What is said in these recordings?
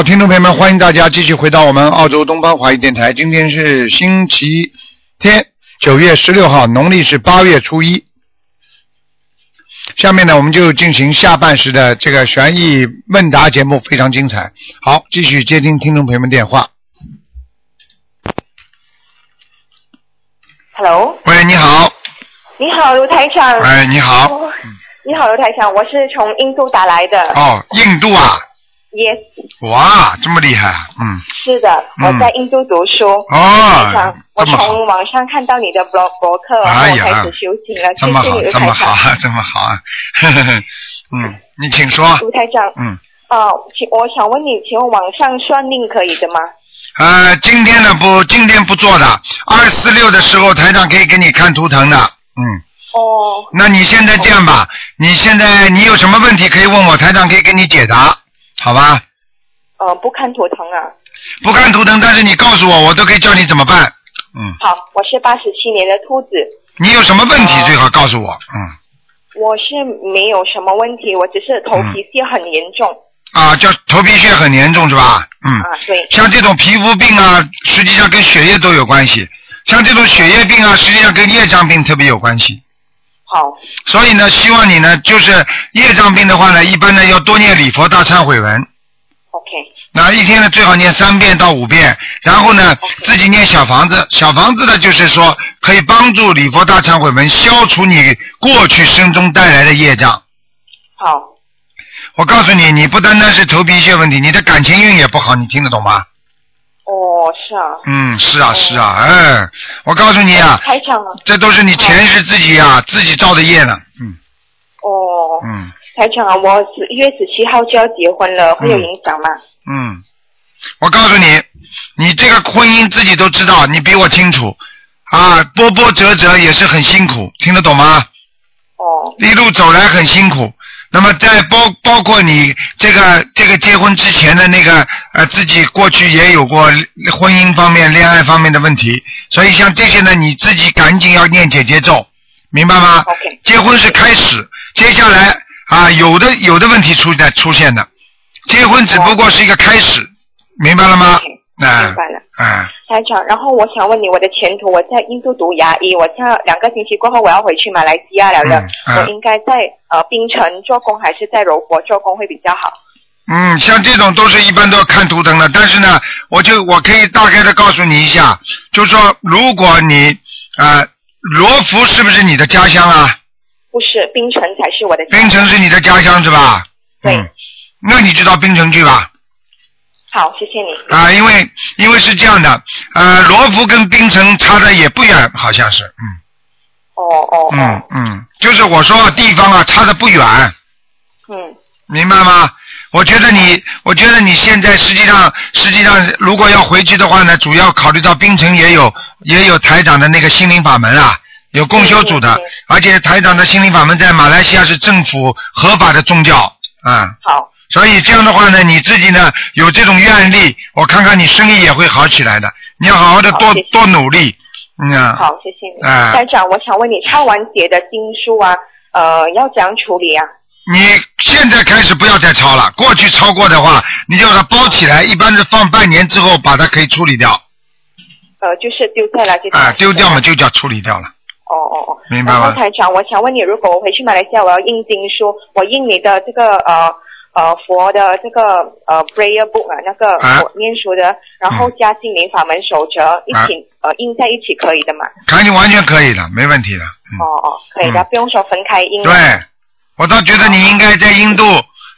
好，听众朋友们，欢迎大家继续回到我们澳洲东方华语电台。今天是星期天，九月十六号，农历是八月初一。下面呢，我们就进行下半时的这个悬疑问答节目，非常精彩。好，继续接听听众朋友们电话。Hello，喂，你好，你好，卢台长。哎，你好，哦你好，卢台长，我是从印度打来的。哦，印度啊，Yes，哇，这么厉害啊，嗯，是的，嗯我在印度读书。台哦，，我从网上看到你的博博客，然后开始修行了。这么好这么。好啊，这么好啊，嗯，你请说，卢台长，嗯。啊，请我想问你，请问网上算命可以的吗？呃，今天的不，今天不做的，二四六的时候台长可以给你看图腾的，嗯，哦，那你现在这样吧，你现在你有什么问题可以问我，台长可以给你解答，好吧？呃，不看图腾啊。不看图腾，但是你告诉我，我都可以教你怎么办，嗯，好，我是八十七年的兔子，你有什么问题哦最好告诉我，嗯，我是没有什么问题，我只是头皮屑很严重。啊，叫头皮屑很严重是吧？嗯，啊，对。像这种皮肤病啊，实际上跟血液都有关系，像这种血液病啊，实际上跟业障病特别有关系。好，所以呢，希望你呢，就是业障病的话呢，一般呢要多念礼佛大忏悔文。OK，那一天呢最好念三遍到五遍，然后呢自己念小房子，小房子呢就是说可以帮助礼佛大忏悔文消除你过去生中带来的业障。好，我告诉你，你不单单是头皮屑问题，你的感情运也不好，你听得懂吗？哦，是啊。嗯，是啊是啊，哎，我告诉你啊，台长啊，这都是你前世自己啊自己造的业呢。嗯哦，嗯台长啊，我十一月十七号就要结婚了，会有影响吗？嗯，我告诉你，你这个婚姻自己都知道，你比我清楚啊，波波折折也是很辛苦，听得懂吗？哦，一路走来很辛苦。那么在包包括你这个这个结婚之前的那个呃自己过去也有过婚姻方面、恋爱方面的问题，所以像这些呢，你自己赶紧要念姐姐咒，明白吗？结婚是开始，接下来啊有的有的问题出在出现的，结婚只不过是一个开始，明白了吗？啊明白了。啊台长，然后我想问你，我的前途，我在印度读牙医，我下两个星期过后我要回去马来西亚了了，嗯嗯我应该在呃槟城做工还是在柔佛做工会比较好？嗯，像这种都是一般都要看图腾的，但是呢，我就我可以大概的告诉你一下，就是说，如果你呃罗浮是不是你的家乡啊？不是，槟城才是我的家。槟城是你的家乡是吧？对嗯，那你就到槟城去吧。好，谢谢你。啊，因为因为是这样的，呃，罗浮跟槟城差的也不远，好像是，嗯。哦哦嗯哦，嗯，就是我说地方啊差的不远，嗯，明白吗？我觉得你，我觉得你现在实际上，实际上如果要回去的话呢，主要考虑到槟城也有也有台长的那个心灵法门啊，有共修组的而且台长的心灵法门在马来西亚是政府合法的宗教啊，好，所以这样的话呢，你自己呢有这种愿力，我看看你生意也会好起来的。你要好好的多多努力，嗯啊，好，谢谢你。哎台长，我想问你，抄完节的经书啊，呃，要怎样处理啊？你现在开始不要再抄了，过去抄过的话，你就把它包起来，一般是放半年之后把它可以处理掉，呃，就是丢掉了这个。啊，丢掉嘛就叫处理掉了。哦哦哦，明白吗然后台长，我想问你，如果我回去马来西亚，我要印经书，我印你的这个呃呃佛的这个呃 prayer book 啊，那个念书的，然后嗯加心灵法门守则一起、呃印在一起可以的嘛？看你完全可以的，没问题的。嗯，哦哦，可以的，嗯不用说分开印。对，我倒觉得你应该在印度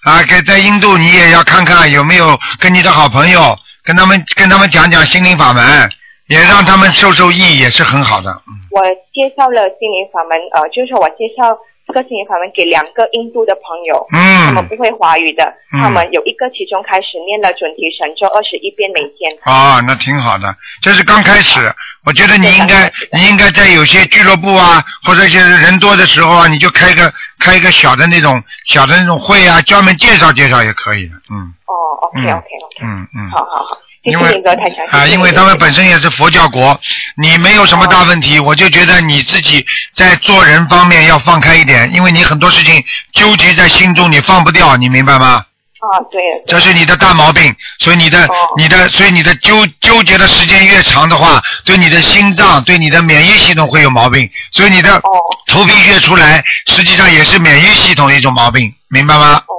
啊，给在印度你也要看看有没有跟你的好朋友，跟他们跟他们讲讲心灵法门，也让他们受受益，也是很好的。嗯我介绍了心灵法门，呃，就是说我介绍个心灵法门给两个印度的朋友，嗯他们嗯，不会华语的，嗯他们有一个其中开始念了准提神咒二十一遍每天。啊，那挺好的，这是刚开始。我觉得你应该你应该在有些俱乐部啊，或者一些人多的时候啊，你就开个开一个小的那种小的那种会啊，专门介绍介绍也可以的。嗯哦，OK 嗯 OK OK，嗯嗯。好好好，谢因为。啊，因为他们本身也是佛教国，你没有什么大问题，我就觉得你自己在做人方面要放开一点，因为你很多事情纠结在心中，你放不掉，你明白吗？啊，对，这是你的大毛病，所以你的、哦你的，所以你的纠纠结的时间越长的话，对你的心脏、对你的免疫系统会有毛病，所以你的哦头皮越出来，实际上也是免疫系统的一种毛病，明白吗？哦，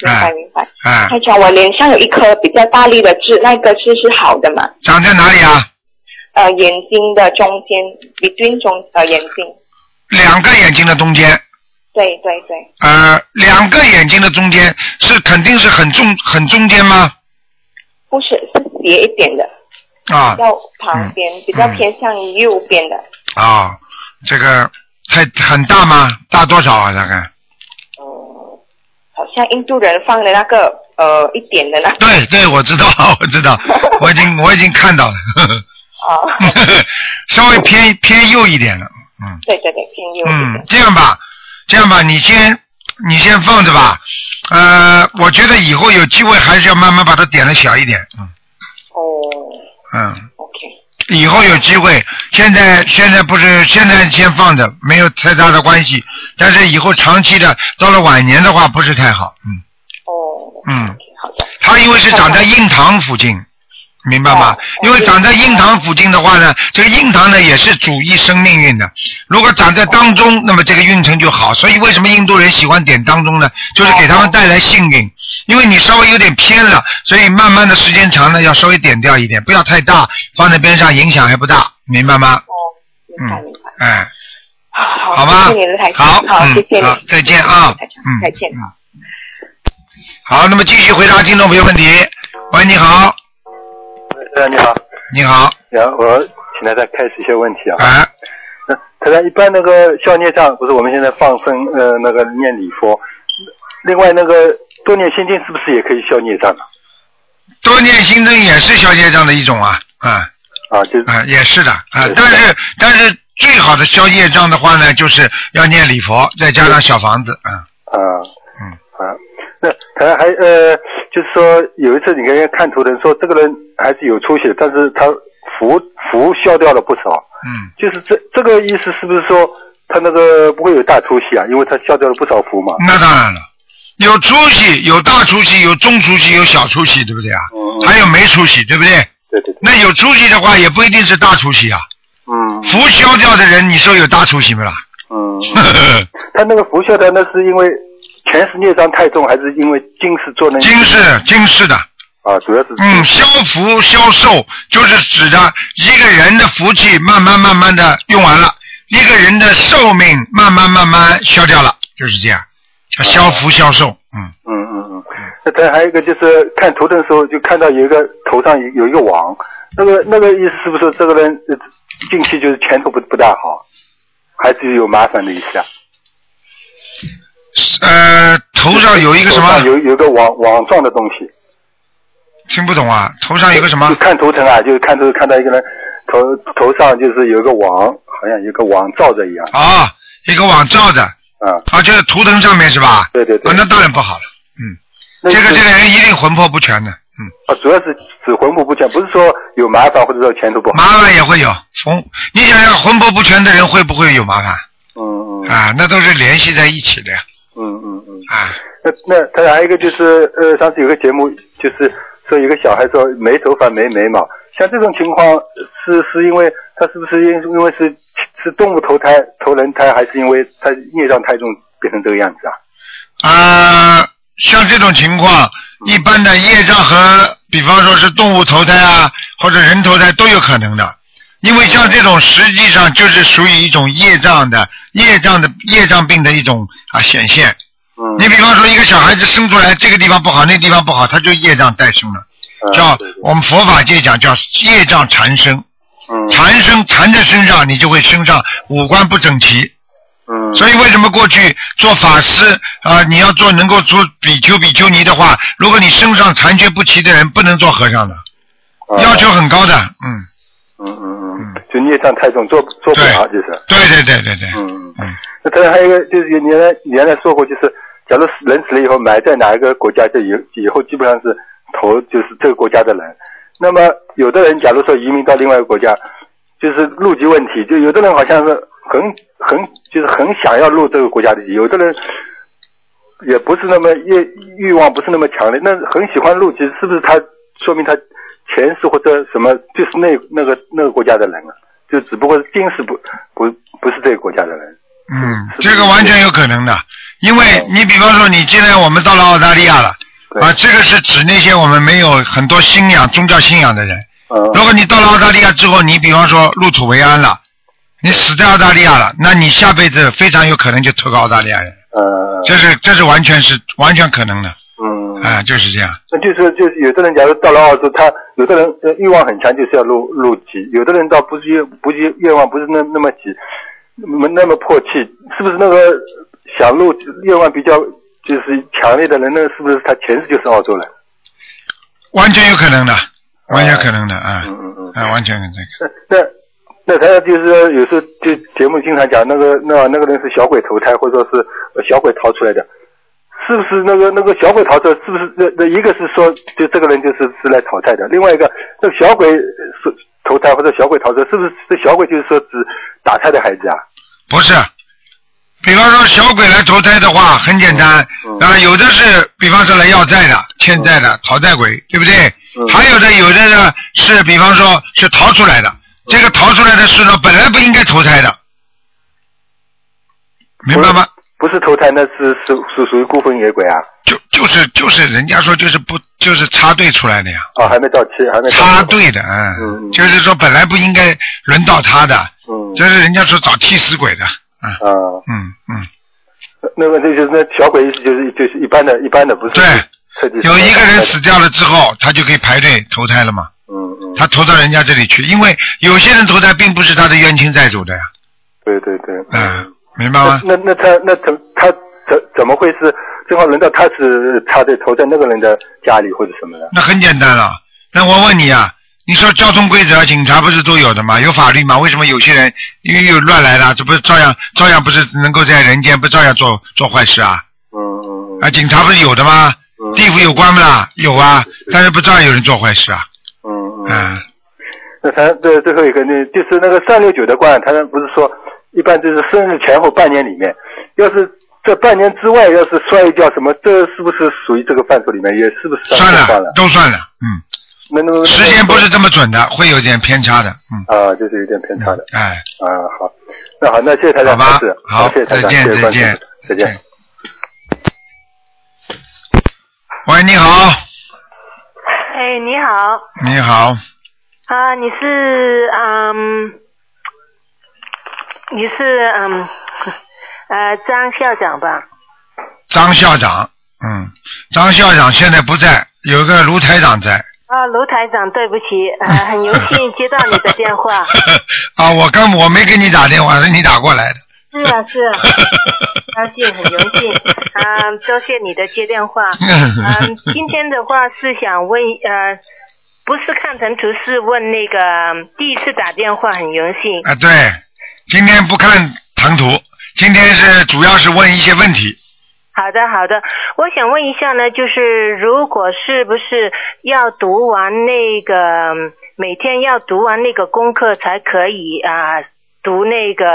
明白明白。啊，他讲我脸上有一颗比较大力的痣，那个痣是好的嘛？长在哪里啊？呃，眼睛的中间，between 中呃眼睛，两个眼睛的中间。对对对，呃，两个眼睛的中间是肯定是很中很中间吗？不是是斜一点的，啊要旁边、比较偏向于右边的。啊，这个太很大吗？大多少啊？大概？嗯，好像印度人放的那个呃一点的那个。对对，我知道，我知道，我已经我已经看到了，稍微偏偏右一点了，嗯。对对对，偏右一嗯点。，这样吧，这样吧，你先你先放着吧，呃，我觉得以后有机会还是要慢慢把它点的小一点，嗯。哦。嗯。以后有机会，现在现在不是现在先放着，没有太大的关系。但是以后长期的，到了晚年的话，不是太好。嗯，哦，嗯 OK，好的，它因为是长在印堂附近，明白吗哦？因为长在印堂附近的话呢，这个印堂呢也是主一生命运的。如果长在当中，那么这个运程就好。所以为什么印度人喜欢点当中呢？就是给他们带来幸运。因为你稍微有点偏了，所以慢慢的时间长了，要稍微点掉一点，不要太大，放在边上影响还不大，明白吗？哦，明白嗯明白，哎，好，好吧好好，嗯谢谢你，好再见啊嗯再见。啊好，那么继续回答听众朋友问题。喂，你好，呃，你好，你好，然后我请大家开始一些问题啊。啊，那大家一般那个消孽障，不是我们现在放生呃那个念礼佛，另外那个多念心经是不是也可以消孽障啊？多念心经也是消业障的一种啊，啊啊，就是啊，也是的。啊但是但是最好的消业障的话呢，就是要念礼佛，再加上小房子，啊，啊嗯。啊，那他还呃，就是说有一次你跟人看图的人说这个人还是有出息的，但是他福福消掉了不少，嗯，就是这这个意思是不是说他那个不会有大出息啊？因为他消掉了不少福嘛。那当然了，有出息，有大出息，有中出息，有小出息，对不对啊？嗯，还有没出息，对不对？对对对，那有出息的话，也不一定是大出息啊。嗯福消掉的人，你说有大出息没啦？嗯。他那个福消掉，那是因为前世孽障太重，还是因为今世做那今世今世的，啊？主要是嗯，消福消寿就是指的一个人的福气慢慢慢慢的用完了，一个人的寿命慢慢慢慢消掉了，就是这样，叫消福消寿，嗯，嗯嗯嗯。那他还有一个就是看图腾的时候，就看到有一个头上有有一个网，那个那个意思是不是这个人呃近期就是前途不不大好，还是有麻烦的意思啊？呃，头上有一个什么？有有个网网状的东西。听不懂啊？头上有个什就么？看图腾啊，就是看图看到一个人头头上就是有一个网，好像有个网罩着一样。啊，一个网罩着，啊，啊，就是图腾上面是吧？对对对啊，那当然不好了，嗯，这个这个人一定魂魄不全的，嗯。啊，主要是指魂魄不全，不是说有麻烦或者说前途不好。麻烦也会有，魂，你想想魂魄不全的人会不会有麻烦？嗯嗯啊，那都是联系在一起的呀，嗯嗯嗯。啊，那那他还有一个就是呃，上次有个节目就是说有个小孩说没头发没眉毛，像这种情况是是因为他是不是因因为是是动物投胎投人胎，还是因为他孽障太重变成这个样子啊？啊，像这种情况，一般的业障和，比方说是动物投胎啊，或者人投胎都有可能的，因为像这种实际上就是属于一种业障的业障的业障病的一种啊显现。嗯，你比方说一个小孩子生出来这个地方不好，那个地方不好，他就业障带生了，嗯叫我们佛法界讲叫业障缠身。嗯。缠身缠在身上，你就会身上五官不整齐，嗯。所以为什么过去做法师啊、你要做能够做比丘比丘尼的话，如果你身上残缺不齐的人，不能做和尚的，啊要求很高的，嗯。嗯嗯，就孽障太重，做做不了，就是。对对对对对，嗯嗯。嗯，那当然还有一个就是原来原来说过，就是假如人死了以后埋在哪一个国家，就以以后基本上是投就是这个国家的人。那么有的人假如说移民到另外一个国家，就是入籍问题，就有的人好像是很很就是很想要入这个国家的籍，有的人也不是那么欲欲望不是那么强烈，那很喜欢入籍，是不是他说明他前世或者什么就是那那个那个国家的人啊？就只不过是今世不不不是这个国家的人。嗯，这个完全有可能的，因为你比方说，你既然我们到了澳大利亚了，对啊，这个是指那些我们没有很多信仰、宗教信仰的人。嗯如果你到了澳大利亚之后，你比方说入土为安了，你死在澳大利亚了，那你下辈子非常有可能就投个澳大利亚人，呃这是这是完全是完全可能的，嗯，啊，就是这样。那就是就是有的人假如到了澳洲，他有的人呃欲望很强，就是要入入籍；有的人倒不是愿不是愿望不是那那么急，那么那么迫切，是不是那个想入愿望比较就是强烈的人，那是不是他前世就是澳洲人？完全有可能的，完全可能的啊，嗯嗯嗯。啊，完全这个。那那那他就是有时候就节目经常讲那个那那个人是小鬼投胎，或者说是呃小鬼逃出来的，是不是那个那个小鬼逃走？是不是那那一个是说就这个人就是是来讨债的，另外一个那个小鬼是投胎或者小鬼逃走，是不是这小鬼就是说指打胎的孩子啊？不是，比方说小鬼来投胎的话，很简单嗯啊，有的是比方说来要债的、欠债的、讨债鬼，对不对？嗯还有的有的呢是比方说是逃出来的，这个逃出来的是呢本来不应该投胎的，明白吗？不是投胎，那是属属属于孤魂野鬼啊！就就是就是人家说就是不就是插队出来的呀，哦，还没到期，还没到期插队的，嗯。嗯，就是说本来不应该轮到他的，嗯。这是人家说找替死鬼的，啊，啊，嗯嗯。那个那就是那小鬼意思就是就是一般的一般的，不是对。有一个人死掉了之后，他就可以排队投胎了嘛？嗯嗯，他投到人家这里去，因为有些人投胎并不是他的冤亲债主的呀，对对对，嗯，明白吗？那那他那怎他怎怎么会是正好轮到他是插队投在那个人的家里或者什么的？那很简单了。那我问你啊，你说交通规则，警察不是都有的吗？有法律吗？为什么有些人因为有乱来的，这不是照样照样不是能够在人间不照样做做坏事啊？嗯嗯啊，警察不是有的吗？嗯地府有关不啦？有啊，但是不照样有人做坏事啊？嗯嗯。嗯，那他这最后一个那就是那个三六九的官，他不是说一般就是生日前后半年里面，要是这半年之外要是摔一跤什么，这是不是属于这个范畴里面？也是不是算算了，都算了，嗯，那那时间不是这么准的，会有点偏差的，嗯。啊，就是有点偏差的。哎，啊，好，那好，那谢谢大家，好吧好再见再见。再见。喂，你好，哎，你好，你好，啊，你是嗯，你是嗯，呃，张校长吧？张校长，嗯，张校长现在不在，有个卢台长在。啊，卢台长，对不起，呃，很荣幸接到你的电话。啊，我刚我没给你打电话，是你打过来的。是啊，是啊，高兴，很荣幸。啊，多谢你的接电话。嗯，今天的话是想问，呃，不是看成图，是问那个第一次打电话，很荣幸。啊，对，今天不看唐图，今天是主要是问一些问题。好的，好的。我想问一下呢，就是如果是不是要读完那个每天要读完那个功课才可以啊、读那个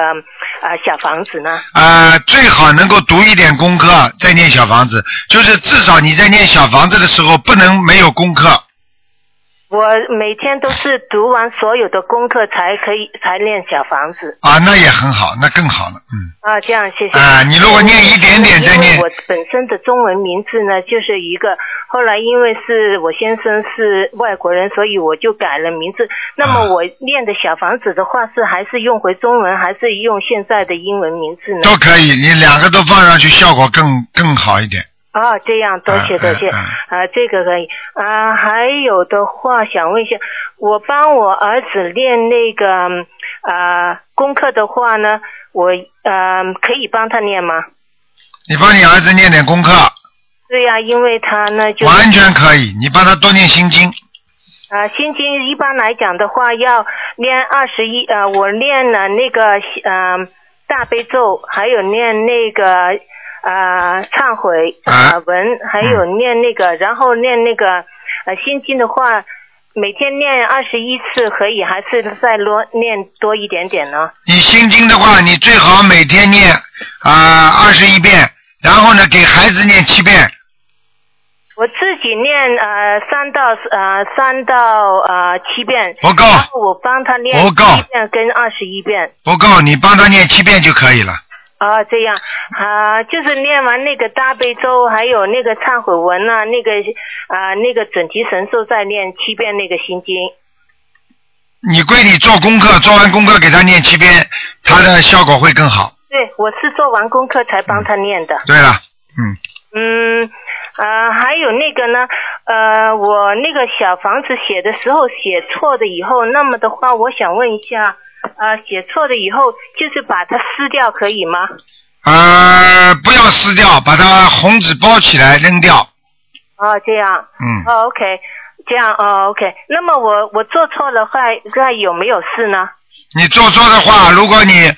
啊、小房子呢？啊、最好能够读一点功课，再念小房子，就是至少你在念小房子的时候不能没有功课。我每天都是读完所有的功课才可以才练小房子啊，那也很好，那更好了，嗯。啊，这样谢谢。啊你如果念一点点再念我本身的中文名字呢就是一个，后来因为是我先生是外国人，所以我就改了名字。那啊么我念的小房子的话是还是用回中文，还是用现在的英文名字呢？都可以，你两个都放上去，效果更更好一点。哦，这样，多谢嗯多谢，嗯啊，这个可以啊。还有的话想问一下，我帮我儿子练那个啊功课的话呢，我呃可以帮他练吗？你帮你儿子念点功课，对呀、因为他呢就完全可以。你帮他多念心经，啊，心经一般来讲的话要念二十一，呃，我念了那个呃大悲咒，还有念那个呃忏悔啊呃文，还有念那个，然后念那个呃心经的话，每天念二十一次可以，还是再多念多一点点呢？你心经的话，你最好每天念啊二十一遍，然后呢给孩子念七遍，我自己念呃三到呃三到呃七遍，不够然后我帮他念不够七遍跟二十一遍。不够，你帮他念七遍就可以了。啊，这样啊，就是念完那个大悲咒，还有那个忏悔文啊，那个啊那个准提神咒，再念七遍那个心经。你归你做功课，做完功课给他念七遍，他的效果会更好。对，我是做完功课才帮他念的。对了，嗯，嗯，啊，还有那个呢，呃，我那个小房子写的时候写错的以后，那么的话，我想问一下，呃，写错了以后就是把它撕掉可以吗？呃，不要撕掉，把它红纸包起来扔掉。哦，这样。嗯，哦，OK，这样哦，OK。那么我我做错了话，那有没有事呢？你做错的话，如果你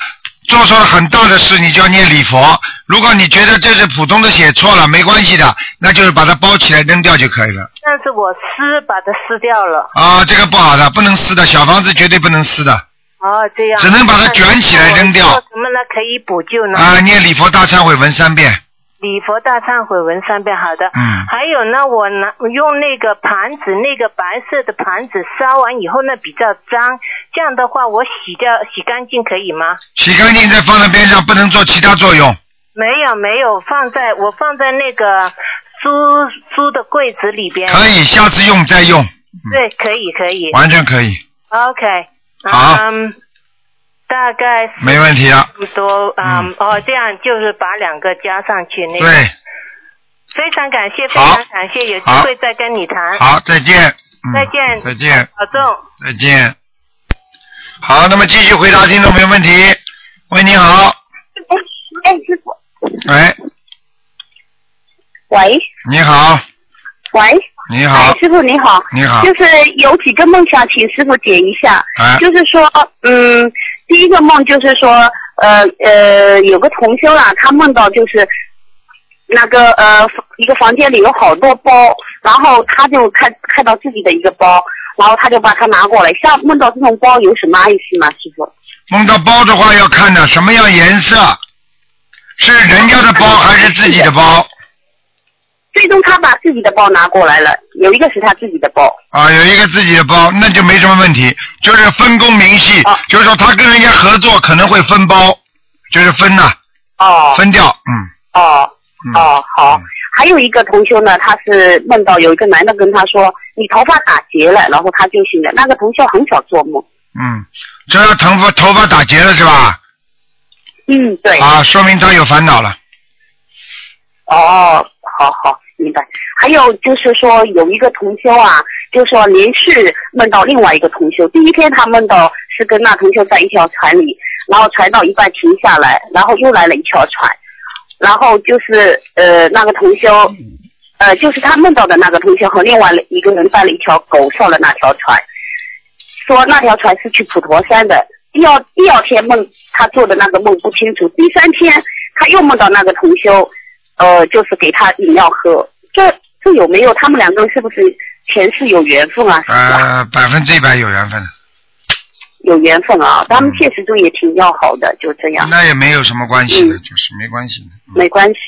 做错了很大的事，你就要念礼佛。如果你觉得这是普通的写错了，没关系的，那就是把它包起来扔掉就可以了。但是我撕把它撕掉了。啊，这个不好的，不能撕的，小房子绝对不能撕的。哦，这样。只能把它卷起来扔掉什么呢？可以补救呢？啊，念礼佛大忏悔文三遍。礼佛大忏悔文三遍，好的。嗯还有呢，我拿用那个盘子，那个白色的盘子烧完以后呢比较脏，这样的话我洗掉洗干净可以吗？洗干净再放在边上，不能做其他作用。没有没有，放在我放在那个书书的柜子里边。可以，下次用再用，对，可以可以。完全可以，OK。好嗯，大概没问题啊。不多，嗯，哦，这样就是把两个加上去那个。对，非常感谢，非常感谢，有机会再跟你谈。好，再见。嗯再见再见，保重。再见。好，那么继续回答听众朋友问题。喂，你好，哎，师傅，喂，喂你好，喂，你好。哎，，师傅你好，你好，就是有几个梦想请师傅解一下，哎。就是说，嗯，第一个梦就是说，呃呃，有个同修啦，他梦到就是那个呃一个房间里有好多包，然后他就看看到自己的一个包，然后他就把它拿过来，像梦到这种包有什么意思吗，师傅？梦到包的话要看的什么样颜色，是人家的包还是自己的包？最终他把自己的包拿过来了，有一个是他自己的包。啊，有一个自己的包，那就没什么问题，就是分工明细，哦就是说他跟人家合作可能会分包，就是分呐、哦分掉，嗯。哦嗯哦，好嗯。还有一个同修呢，他是梦到有一个男的跟他说：“你头发打结了。”然后他就醒了。那个同修很少做梦。嗯，这要头发头发打结了是吧？嗯，对。啊，说明他有烦恼了。哦，好好，明白。还有就是说，有一个同修啊，就是说连续梦到另外一个同修。第一天他梦到是跟那同修在一条船里，然后船到一半停下来，然后又来了一条船，然后就是呃那个同修，呃就是他梦到的那个同修和另外一个人带了一条狗上了那条船，说那条船是去普陀山的。第二第二天梦他做的那个梦不清楚，第三天他又梦到那个同修，呃，就是给他饮料喝。这这有没有他们两个人是不是前世有缘分啊？呃，百分之一百有缘分，有缘分啊，他们嗯现实中也挺要好的，就这样，那也没有什么关系的，嗯就是没关系的。嗯没关系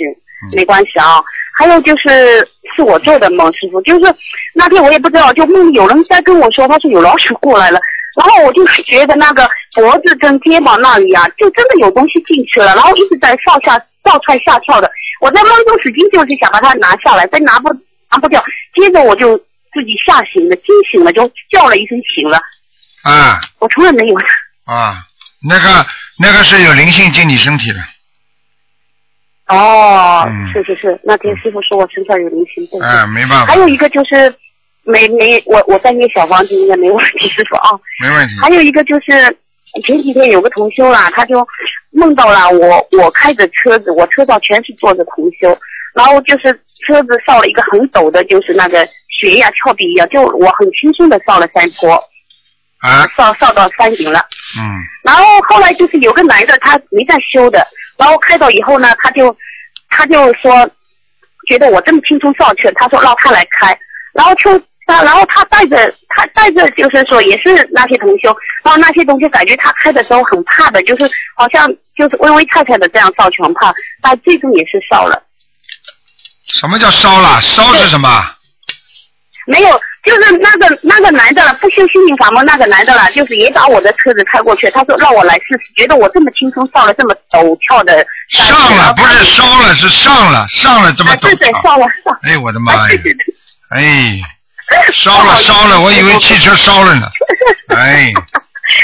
嗯，没关系啊。还有就是是我做的梦，师傅，就是那天我也不知道，就梦里有人在跟我说，他说有老鼠过来了。然后我就觉得那个脖子跟肩膀那里啊，就真的有东西进去了，然后一直在上下上蹿下跳的。我在梦中使劲就是想把它拿下来，但拿不拿不掉。接着我就自己吓醒了，惊醒了，就叫了一声醒了。啊我从来没有。啊，那个那个是有灵性进你身体的，哦，嗯是是是，那天师傅说我身上有灵性。哎，没办法还，有一个就是没没我我在念小房子应该没问题，师傅啊。没问题。还有一个就是前几天有个同修啦，他就梦到了我，我开着车子，我车上全是坐着同修，然后就是车子上了一个很陡的，就是那个悬崖峭壁一样，就我很轻松的上了山坡，啊，上上到山顶了。嗯，然后后来就是有个男的，他没在修的，然后开到以后呢，他就他就说，觉得我这么轻松上去了，他说让他来开，然后就他，然后他带着他带着就是说也是那些同修，然后那些同修感觉他开的时候很怕的，就是好像就是微微颤颤的这样上去很怕，但最终也是烧了，什么叫烧了？烧是什么？没有，就是那个那个男的了，不修心灵法门那个男的了，就是也把我的车子开过去，他说让我来试试，觉得我这么轻松上了这么陡峭的上了，不是烧了，是上了，上了这么啊，对对，陡上了上。哎，我的妈呀啊！对对对哎，烧了烧了，我以为汽车烧了呢。哎，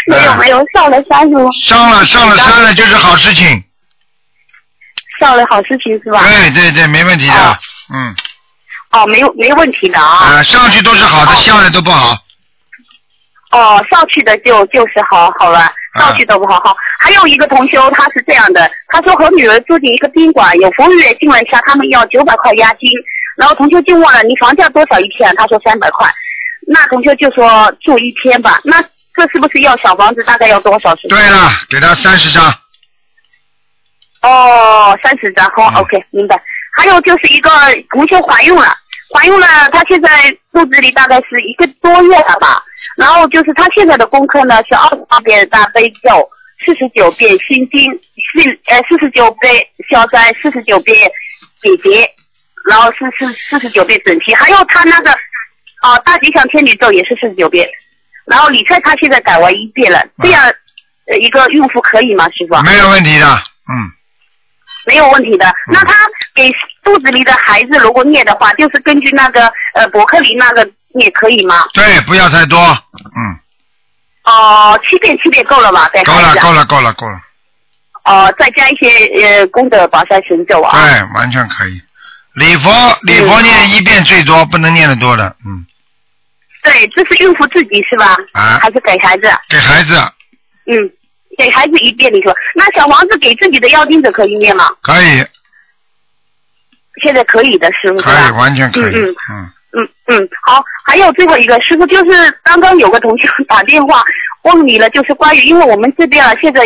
没 有没有，上了山路，上了上了山了就是好事情。上了好事情是吧？对对对，没问题的哦。嗯，哦，没有没有问题的啊。啊，上去都是好的，哦下来都不好。哦，上去的就就是好好了，上去都不好好。还有一个同修他是这样的，他说和女儿住进一个宾馆，有服务员进来向他们要九百块押金，然后同学就问了你房价多少一天？他说三百块，那同学就说住一天吧，那这是不是要小房子大概要多少？是吧对了，给他三十张。哦，三十张，好、嗯 o k 明白。还有就是一个同学怀孕了，怀孕了，她现在肚子里大概是一个多月了吧。然后就是她现在的功课呢是二十八遍大悲咒，四十九遍心经，四呃四十九遍消灾，四十九遍解结，然后是是四十九遍准提，还有他那个啊、大吉祥天女咒也是四十九遍。然后李翠她现在改为一遍了，这样、呃一个孕妇可以吗，师傅？没有问题的，嗯，没有问题的。那他给肚子里的孩子如果念的话，就是根据那个呃伯克林那个念可以吗？对，不要太多，嗯，哦、七遍七遍够了吧？给够了。够了，够了，够了，哦、再加一些呃功德宝山神咒啊。对，完全可以。礼佛，礼佛念一遍最多，不能念的多的，嗯，对，这是孕妇自己是吧？啊。还是给孩子？给孩子。嗯，给孩子一遍你说，那小王子给自己的要经者可以念吗？可以，现在可以的，师傅可以，完全可以，嗯嗯嗯，嗯嗯，好，还有最后一个师傅，就是刚刚有个同学 打电话问你了，就是关于，因为我们这边啊，现在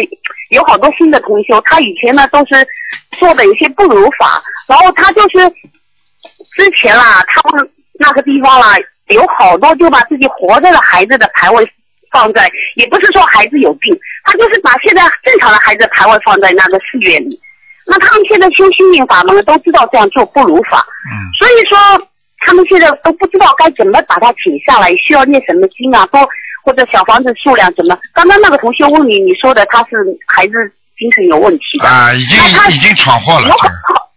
有好多新的同修，他以前呢都是做的有些不如法，然后他就是之前啦，他们那个地方啦，有好多就把自己活着的孩子的牌位放在，也不是说孩子有病，他就是把现在正常的孩子牌位放在那个寺院里。那他们现在修心灵法门都知道这样做不如法，嗯，所以说，他们现在都不知道该怎么把它请下来，需要念什么经啊，多或者小房子数量怎么？刚刚那个同学问你，你说的他是孩子精神有问题的，啊，已经已经闯祸了有，好，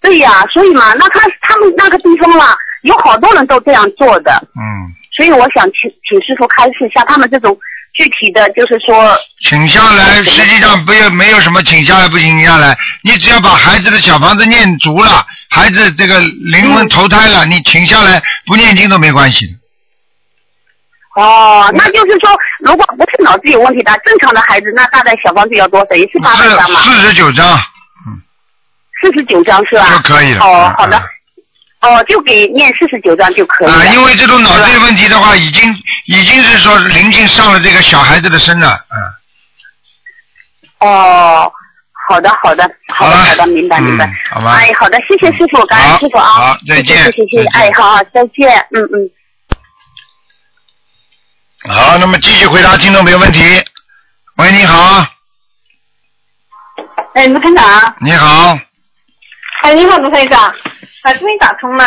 对呀、所以嘛，那他他们那个地方嘛，有好多人都这样做的，嗯，所以我想请请师傅开示一下他们这种具体的，就是说，请下来，实际上不要没有什么请下来不请下来，你只要把孩子的小房子念足了，孩子这个灵魂嗯。投胎了，你请下来不念经都没关系的。哦，那就是说，如果不是脑子有问题的正常的孩子，那大概小房子要多少？也是八百张嘛？四十九张四十九张是吧？就可以了。哦，好的嗯。哦，就给念四十九张就可以了。啊，因为这种脑子有问题的话，已经已经是说灵性上了这个小孩子的身了，嗯，哦，好的，好的，好的，好的，明白，嗯明白。好吧哎，好的，谢谢师傅，感恩师傅啊。好再见谢谢，谢谢，哎，好，再见，嗯嗯。好，那么继续回答听众朋友问题。喂，你好，哎，卢台长，你好，哎，你好，卢台长，啊，终于打通了。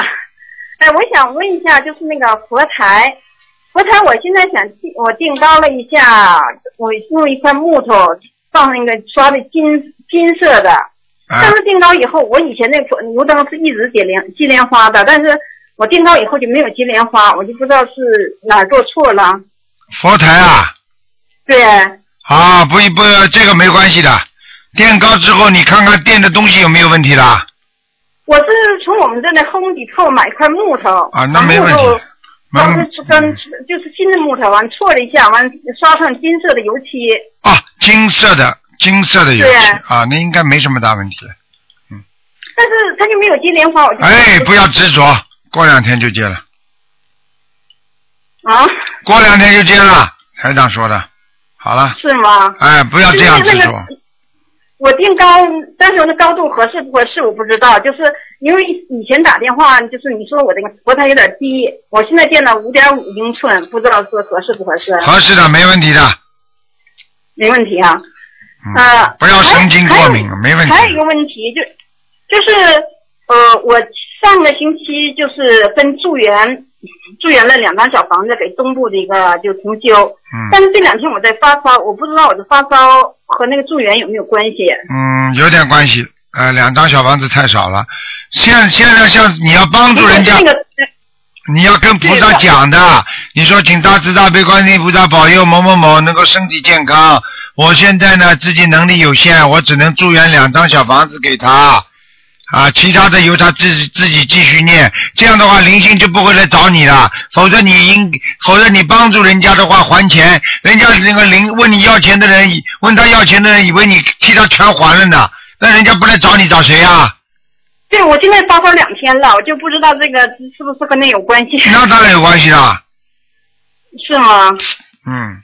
哎，我想问一下，就是那个佛台，佛台，我现在想定，我定高了一下，我用一块木头放那个刷的金金色的，啊。但是定高以后，我以前那佛油灯是一直点莲金莲花的，但是我定高以后就没有金莲花，我就不知道是哪儿做错了。佛台啊，对，啊，不不，这个没关系的。垫高之后，你看看垫的东西有没有问题啦？我是从我们这那 Home Depot 买一块木头，啊那没问题嗯就是新的木头，完错了一下，完刷上金色的油漆。啊，金色的金色的油漆对啊，那应该没什么大问题。嗯但是它就没有接莲花，我就哎，不要执着，过两天就接了，啊，过两天就接了。台长说的，好了，是吗？哎，不要这样执着就是那个。我定高，但是我的高度合适不合适我不知道，就是因为以前打电话，就是你说我这个佛台有点低，我现在垫了五点五英寸，不知道是合适不合适？合适的，没问题的。没问题啊。嗯，啊，不要神经过敏，没问题。还有一个问题就就是呃，我上个星期就是跟助缘助缘了两张小房子给东部的一个就同修，嗯但是这两天我在发烧，我不知道我的发烧和那个助缘有没有关系？嗯，有点关系。呃，两张小房子太少了。现现在像你要帮助人家那，个你要跟菩萨讲的。你说请大慈大悲观世音菩萨保佑某某某能够身体健康。我现在呢自己能力有限，我只能助缘两张小房子给他。啊，其他的由他自己自己继续念，这样的话灵性就不会来找你了。否则你应，否则你帮助人家的话还钱，人家那个灵问你要钱的人，问他要钱的人以为你替他全还了呢，那人家不来找你找谁呀、对，我现在发烧两天了，我就不知道这个是不是跟那有关系？那当然有关系啦，是吗？嗯，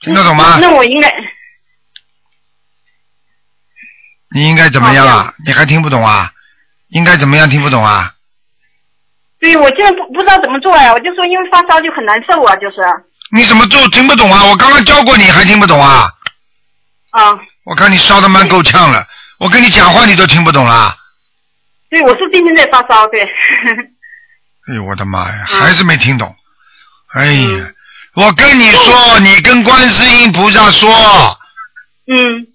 听得懂吗？那我应该你应该怎么样啊？你还听不懂啊？应该怎么样听不懂啊？对我现在不不知道怎么做呀，我就说因为发烧就很难受啊，就是你怎么做听不懂啊？我刚刚教过你还听不懂啊？啊，我看你烧的蛮够呛了，我跟你讲话你都听不懂啦。对，我是今天在发烧，对，哎呦我的妈嗯呀，还是没听懂。哎呀，我跟你说，你跟观世音菩萨说，嗯。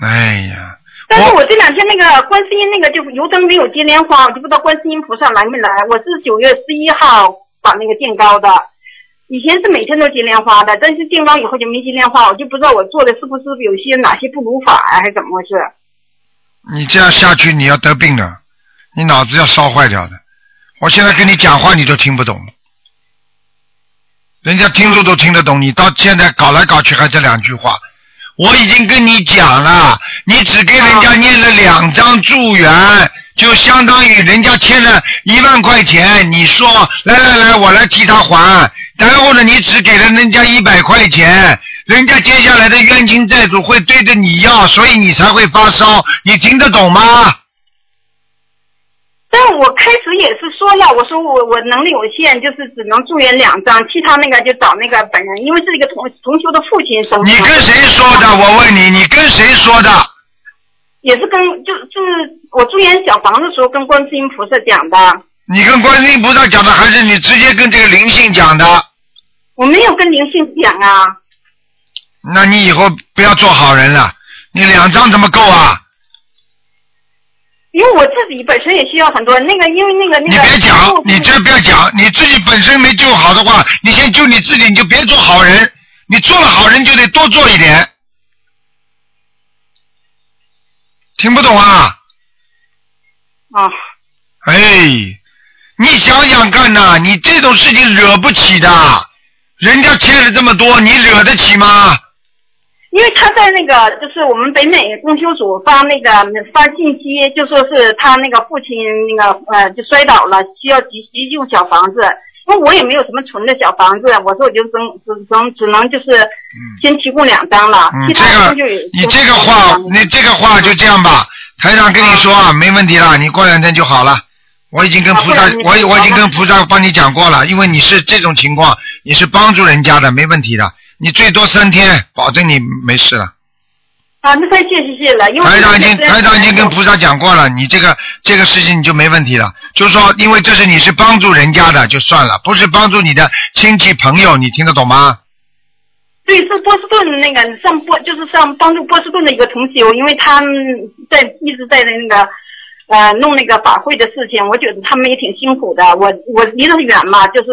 哎呀，但是我这两天那个观世音那个就油灯没有接莲花，我就不知道观世音菩萨来没来。我是九月十一号把那个垫高的，以前是每天都接莲花的，但是垫高以后就没接莲花，我就不知道我做的是不是有些哪些不如法啊，还是怎么回事？你这样下去你要得病的，你脑子要烧坏掉的。我现在跟你讲话你都听不懂，人家听众都听得懂，你到现在搞来搞去还这两句话。我已经跟你讲了，你只给人家念了两张助缘，就相当于人家欠了一万块钱，你说来来来，我来替他还，然后呢，你只给了人家一百块钱，人家接下来的冤亲债主会对着你要，所以你才会发烧，你听得懂吗？但我开始也是说了，我说我我能力有限，就是只能住院两张，其他那个就找那个本人，因为是一个同同修的父亲生的。你跟谁说的？我问你，你跟谁说的？也是跟就就是我住院小房的时候跟观世音菩萨讲的，你跟观世音菩萨讲的，还是你直接跟这个灵性讲的？我没有跟灵性讲啊。那你以后不要做好人了。你两张怎么够啊？因为我自己本身也需要很多那个，因为那个那你。别讲，你这不要讲，你自己本身没救好的话，你先救你自己，你就别做好人。你做了好人就得多做一点。听不懂啊？啊，哎，你想想看呐、你这种事情惹不起的，人家欠了这么多，你惹得起吗？因为他在那个就是我们北美公修组发那个发信息，就说是他那个父亲那个呃就摔倒了，需要急急救小房子。因为我也没有什么存的小房子，我说我就只只只只能就是先提供两张了，嗯，其这个他的就有你这个话，你这个话就这样吧。台长跟你说啊，没问题了，你过两天就好了。我已经跟菩萨我我已经跟菩萨帮你讲过了，因为你是这种情况，你是帮助人家的，没问题的。你最多三天，保证你没事了。啊，那太谢谢谢了，因为台长已经台长已经跟菩萨讲过了，你这个这个事情你就没问题了。就是说，因为这是你是帮助人家的，就算了，不是帮助你的亲戚朋友，你听得懂吗？对，是波士顿那个上波，就是上帮助波士顿的一个同学，因为他们在一直在那个呃弄那个法会的事情，我觉得他们也挺辛苦的。我我离得远嘛，就是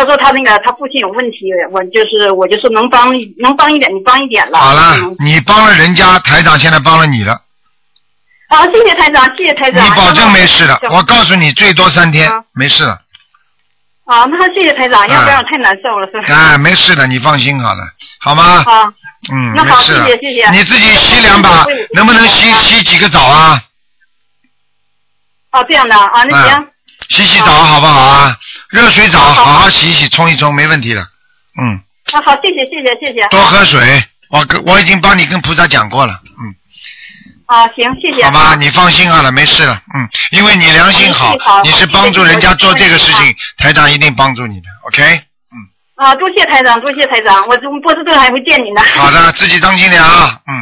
他说他那个他父亲有问题，我就是我就是能帮能帮一点你帮一点了。好了嗯，你帮了人家，台长现在帮了你了，好，谢谢台长，谢谢台长。你保证没事的。我告诉你，最多三天啊，没事了。好，那谢谢台长，要不然我太难受了，是吧？啊，没事的，你放心好了，好吗？好，嗯，那好谢谢谢谢你自己洗两把，能不能洗洗几个澡啊？哦，这样的啊，那行，洗洗澡好不好啊？热水澡好好洗一洗，冲一冲，没问题的。嗯，啊好，谢谢谢谢谢谢。多喝水。我跟我已经帮你跟菩萨讲过了，嗯，啊，行，谢谢。好吧，你放心好了，没事了，嗯，因为你良心好你是帮助人家做这个事情，台长一定帮助你的，OK？啊，多谢台长，多谢台长，我从波士顿还会见你呢。好的，自己当心点啊，嗯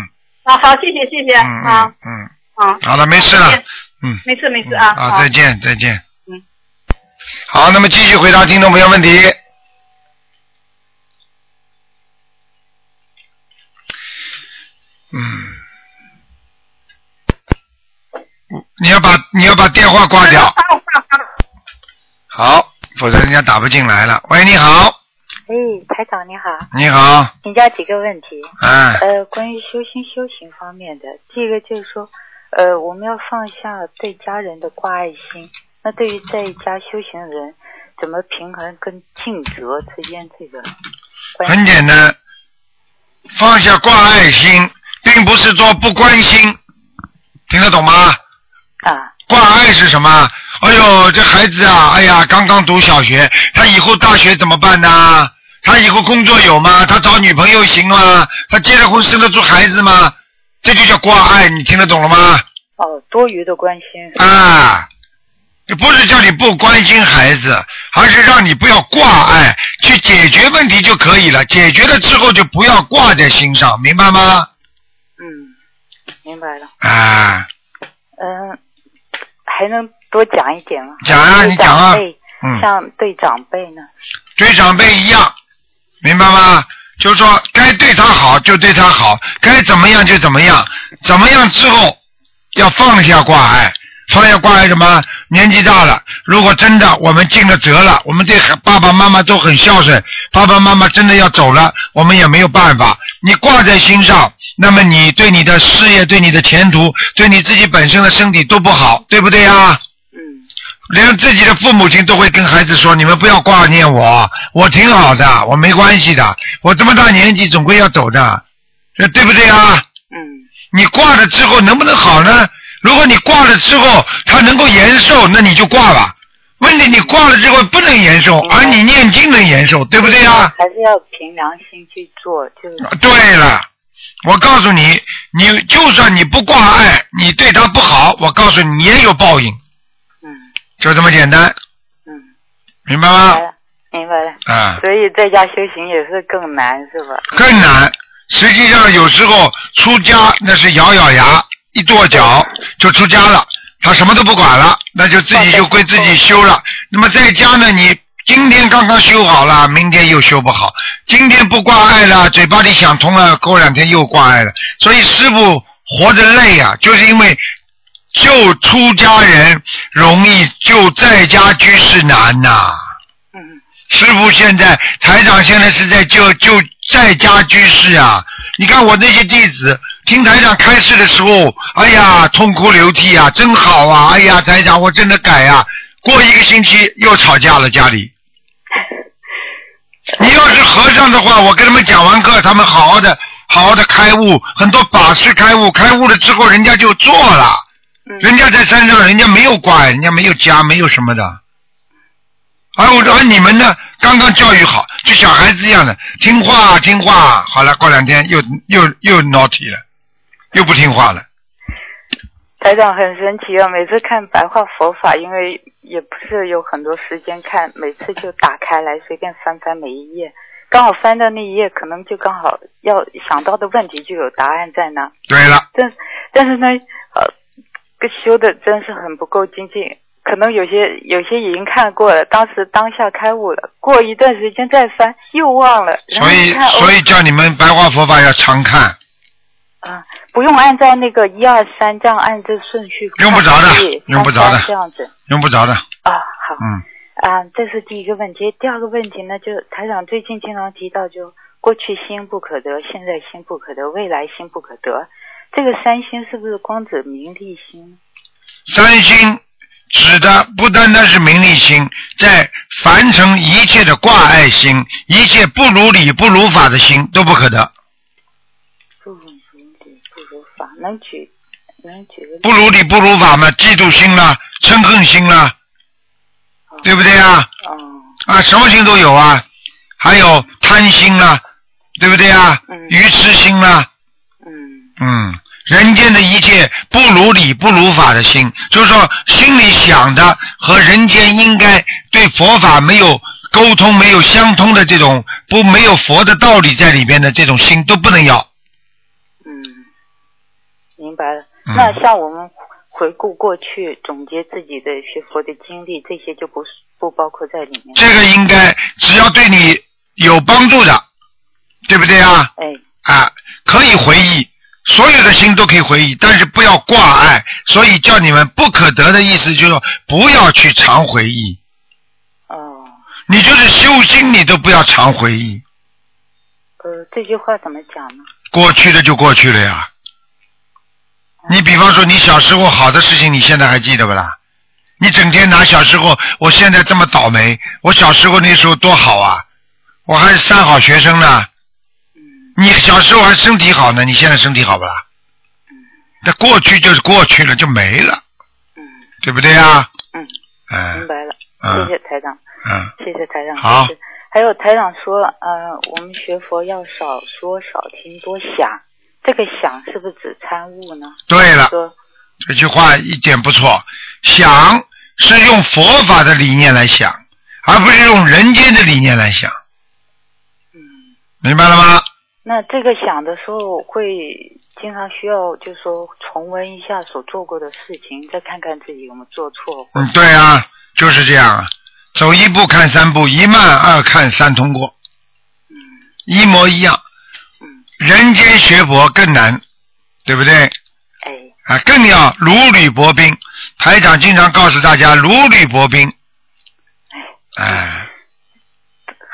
啊，好，谢谢谢谢嗯啊嗯嗯，啊，好了，没事了嗯，没事没事啊。啊，再见再见。嗯。好，那么继续回答听众朋友问题。嗯，你要把你要把电话挂掉，好，否则人家打不进来了。喂，你好，哎，台长你好，你好，请教几个问题。哎，呃，关于修心修行方面的，第一个就是说，呃，我们要放下对家人的挂爱心。那对于在家修行人，怎么平衡跟尽责之间这个？很简单，放下挂爱心，并不是说不关心，听得懂吗？啊，挂爱是什么？哎呦，这孩子啊，哎呀，刚刚读小学，他以后大学怎么办呢？他以后工作有吗？他找女朋友行吗？他结了婚生得出孩子吗？这就叫挂爱，你听得懂了吗？哦，多余的关心。啊，不是叫你不关心孩子，而是让你不要挂碍，去解决问题就可以了。解决了之后就不要挂在心上，明白吗？嗯，明白了。啊，嗯、还能多讲一点吗？讲啊你讲啊像对长辈呢？对长辈一样，明白吗？就是说，该对他好就对他好，该怎么样就怎么样，怎么样之后要放下挂碍，放下挂碍什么？年纪大了，如果真的我们尽了责了，我们对爸爸妈妈都很孝顺，爸爸妈妈真的要走了，我们也没有办法。你挂在心上，那么你对你的事业、对你的前途、对你自己本身的身体都不好，对不对呀？嗯连自己的父母亲都会跟孩子说：“你们不要挂念我，我挺好的，我没关系的，我这么大年纪总归要走的，对不对啊？嗯你挂了之后能不能好呢？如果你挂了之后他能够延寿，那你就挂吧。问题你挂了之后不能延寿，而你念经能延寿，对不对啊？还是要凭良心去做，就是对了，我告诉你，你就算你不挂碍，你对他不好，我告诉你，你也有报应，嗯就这么简单，嗯，明白吗明白？了，明白了。啊。所以在家修行也是更难，是吧？更难。实际上，有时候出家那是咬咬牙，一跺脚就出家了，他什么都不管了，那就自己就归自己修了。那么在家呢，你今天刚刚修好了，明天又修不好；今天不挂碍了，嘴巴里想通了，过两天又挂碍了。所以师傅活着累呀、就是因为救出家人容易，救在家居士难呐、嗯师傅现在台长现在是在救救在家居士啊！你看我那些弟子听台长开示的时候，哎呀，痛哭流涕啊，真好啊！哎呀，台长我真的改啊！过一个星期又吵架了家里。你要是和尚的话，我跟他们讲完课，他们好好的好好的开悟，很多法师开悟，开悟了之后人家就做了，嗯人家在山上，人家没有挂，人家没有家，没有什么的。而我而你们呢，刚刚教育好，就小孩子一样的，听话听话，好了，过两天又又又 naughty 了，又不听话了。台长很神奇啊！每次看白话佛法，因为也不是有很多时间看，每次就打开来随便翻翻每一页，刚好翻到那一页，可能就刚好要想到的问题就有答案在那。对了，但但是呢，呃，这修的真是很不够精进，可能有些有些已经看过了，当时当下开悟了，过一段时间再翻又忘了，所以所以叫你们白话佛法要常看，啊，不用按照那个一二三这样按这顺序，用不着的用不着的这样子用不着的。啊，好。嗯，啊，这是第一个问题。第二个问题呢，就台长最近经常提到，就过去心不可得，现在心不可得，未来心不可得。这个三心是不是光指名利心？三心指的不单单是名利心，在凡尘一切的挂碍心，一切不如理不如法的心都不可得。能举能举个不如理不如法嘛，嫉妒心啦，嗔恨心啦，对不对啊？啊，什么心都有啊，还有贪心啦，对不对啊？愚痴心啦，嗯，人间的一切不如理不如法的心，就是说心里想的和人间应该对佛法没有沟通、没有相通的这种不没有佛的道理在里边的这种心都不能要。明白了。嗯那像我们回顾过去，总结自己的学佛的经历，这些就不是不包括在里面。这个应该只要对你有帮助的，对不对啊？哎。啊，可以回忆，所有的心都可以回忆，但是不要挂碍。所以叫你们不可得的意思就是说，不要去常回忆。哦。你就是修心，你都不要常回忆，呃，这句话怎么讲呢？过去的就过去了呀。你比方说，你小时候好的事情，你现在还记得不啦？你整天拿小时候，我现在这么倒霉，我小时候那时候多好啊，我还是三好学生呢。你小时候还身体好呢，你现在身体好不啦？那过去就是过去了，就没了，对不对呀？嗯，哎明白了，嗯谢谢台长，嗯，谢谢台长。好还有台长说，呃，我们学佛要少说少听多想，这个想是不是指参悟呢？对了这句话一点不错。想是用佛法的理念来想，而不是用人间的理念来想。嗯明白了吗？那这个想的时候会经常需要，就是说重温一下所做过的事情，再看看自己有没有做错。嗯，对啊，就是这样啊。走一步看三步，一慢二看三通过，一模一样。人间学佛更难，对不对？哎。啊，更要如履薄冰。台长经常告诉大家如履薄冰。哎，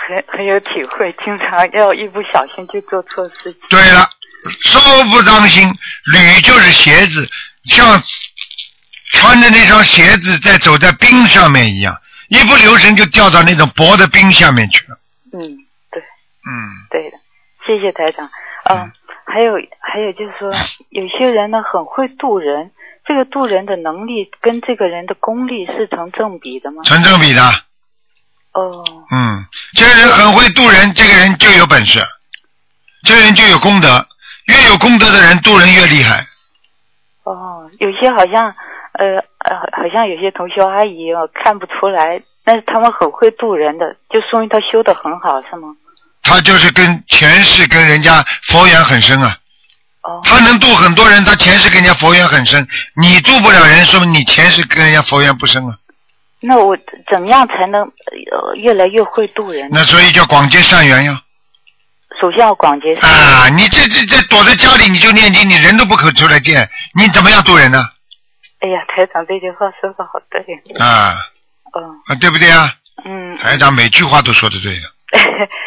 很很有体会，经常要一不小心就做错事情。对了，稍不当心，履就是鞋子，像穿着那双鞋子在走在冰上面一样，一不留神就掉到那种薄的冰下面去了。嗯，对，嗯，对的，谢谢台长。嗯，还有还有就是说，有些人呢很会渡人，这个渡人的能力跟这个人的功力是成正比的吗？成正比的。哦，嗯，这个人很会渡人，这个人就有本事，这个人就有功德，越有功德的人渡人越厉害。哦，有些好像呃呃，好像有些同学阿姨哦看不出来，但是他们很会渡人的，就说明他修的很好，是吗？他就是跟前世跟人家佛缘很深啊。哦。他能渡很多人，他前世跟人家佛缘很深。你渡不了人，说明你前世跟人家佛缘不深啊。那我怎么样才能呃越来越会渡人？那所以叫广结善缘呀。首先要广结善缘。啊，你这这这躲在家里你就念经，你人都不肯出来见，你怎么样渡人呢？哎呀，台长这句话说的好对。啊嗯啊，对不对啊？嗯。台长每句话都说的对的。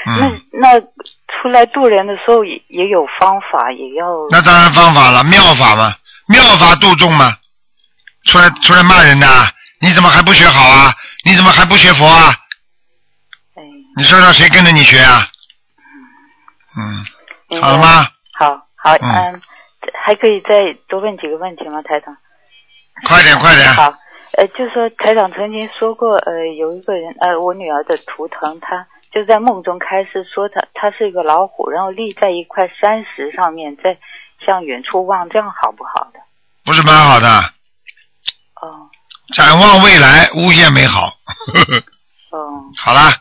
嗯，那那出来渡人的时候也也有方法，也要那当然方法了，妙法嘛，妙法度众嘛。出来出来骂人的，你怎么还不学好啊？你怎么还不学佛啊？哎你说说谁跟着你学啊？嗯，好了吗？好好嗯嗯，还可以再多问几个问题吗，台长？快点快点。好，呃，就说台长曾经说过，呃，有一个人，呃，我女儿的图腾，她就在梦中开始说他他是一个老虎，然后立在一块山石上面，在向远处望，这样好不好的？不是蛮好的。哦。展望未来，无限美好。哦。好啦，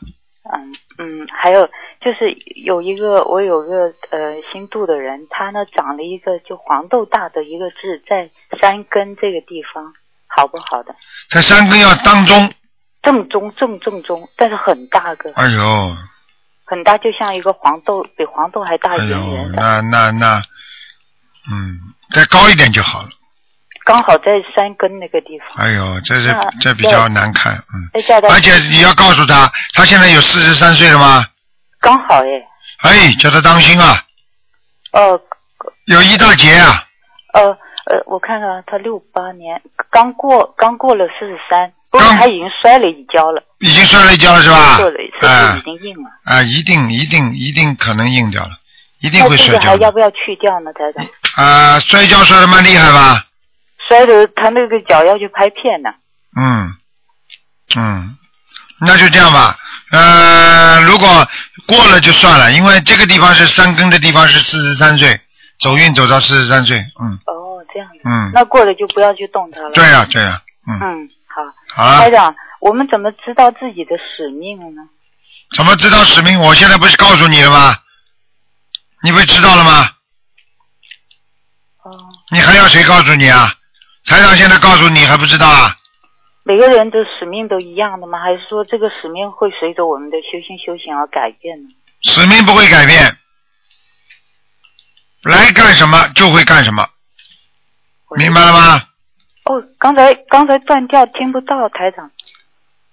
嗯嗯，还有就是有一个我有个呃新度的人，他呢长了一个就黄豆大的一个痣在山根这个地方，好不好的？在山根要当中。正宗正正宗，但是很大个，哎呦，很大，就像一个黄豆，比黄豆还大哎圆圆呦，的，那那那，嗯，再高一点就好了。刚好在山根那个地方。哎呦，这那这这比较难看，嗯。而且你要告诉他，他现在有四十三岁了吗？刚好哎，哎，叫他当心啊，哦有一大截啊。呃呃，我看看他六八年刚过刚过了四十三，不过他已经摔了一跤了，已经摔了一跤了是吧？摔了一次啊已经硬了。啊，一定一定一定可能硬掉了，一定那会这个还摔跤的。要不要去掉呢，台长？啊，摔跤摔的蛮厉害吧？摔的他那个脚要去拍片呢。嗯，嗯，那就这样吧。呃，如果过了就算了，因为这个地方是三根的地方是四十三岁，走运走到四十三岁，嗯哦，这样子。嗯，那过了就不要去动它了。对呀、对呀、嗯，嗯，好。好了台，长，我们怎么知道自己的使命呢？怎么知道使命？我现在不是告诉你了吗？你不是知道了吗？哦，你还要谁告诉你啊？台长现在告诉你还不知道啊？每个人的使命都一样的吗？还是说这个使命会随着我们的修行修行而改变呢？使命不会改变，来干什么就会干什么，明白了吗？哦，刚才刚才断掉，听不到台长。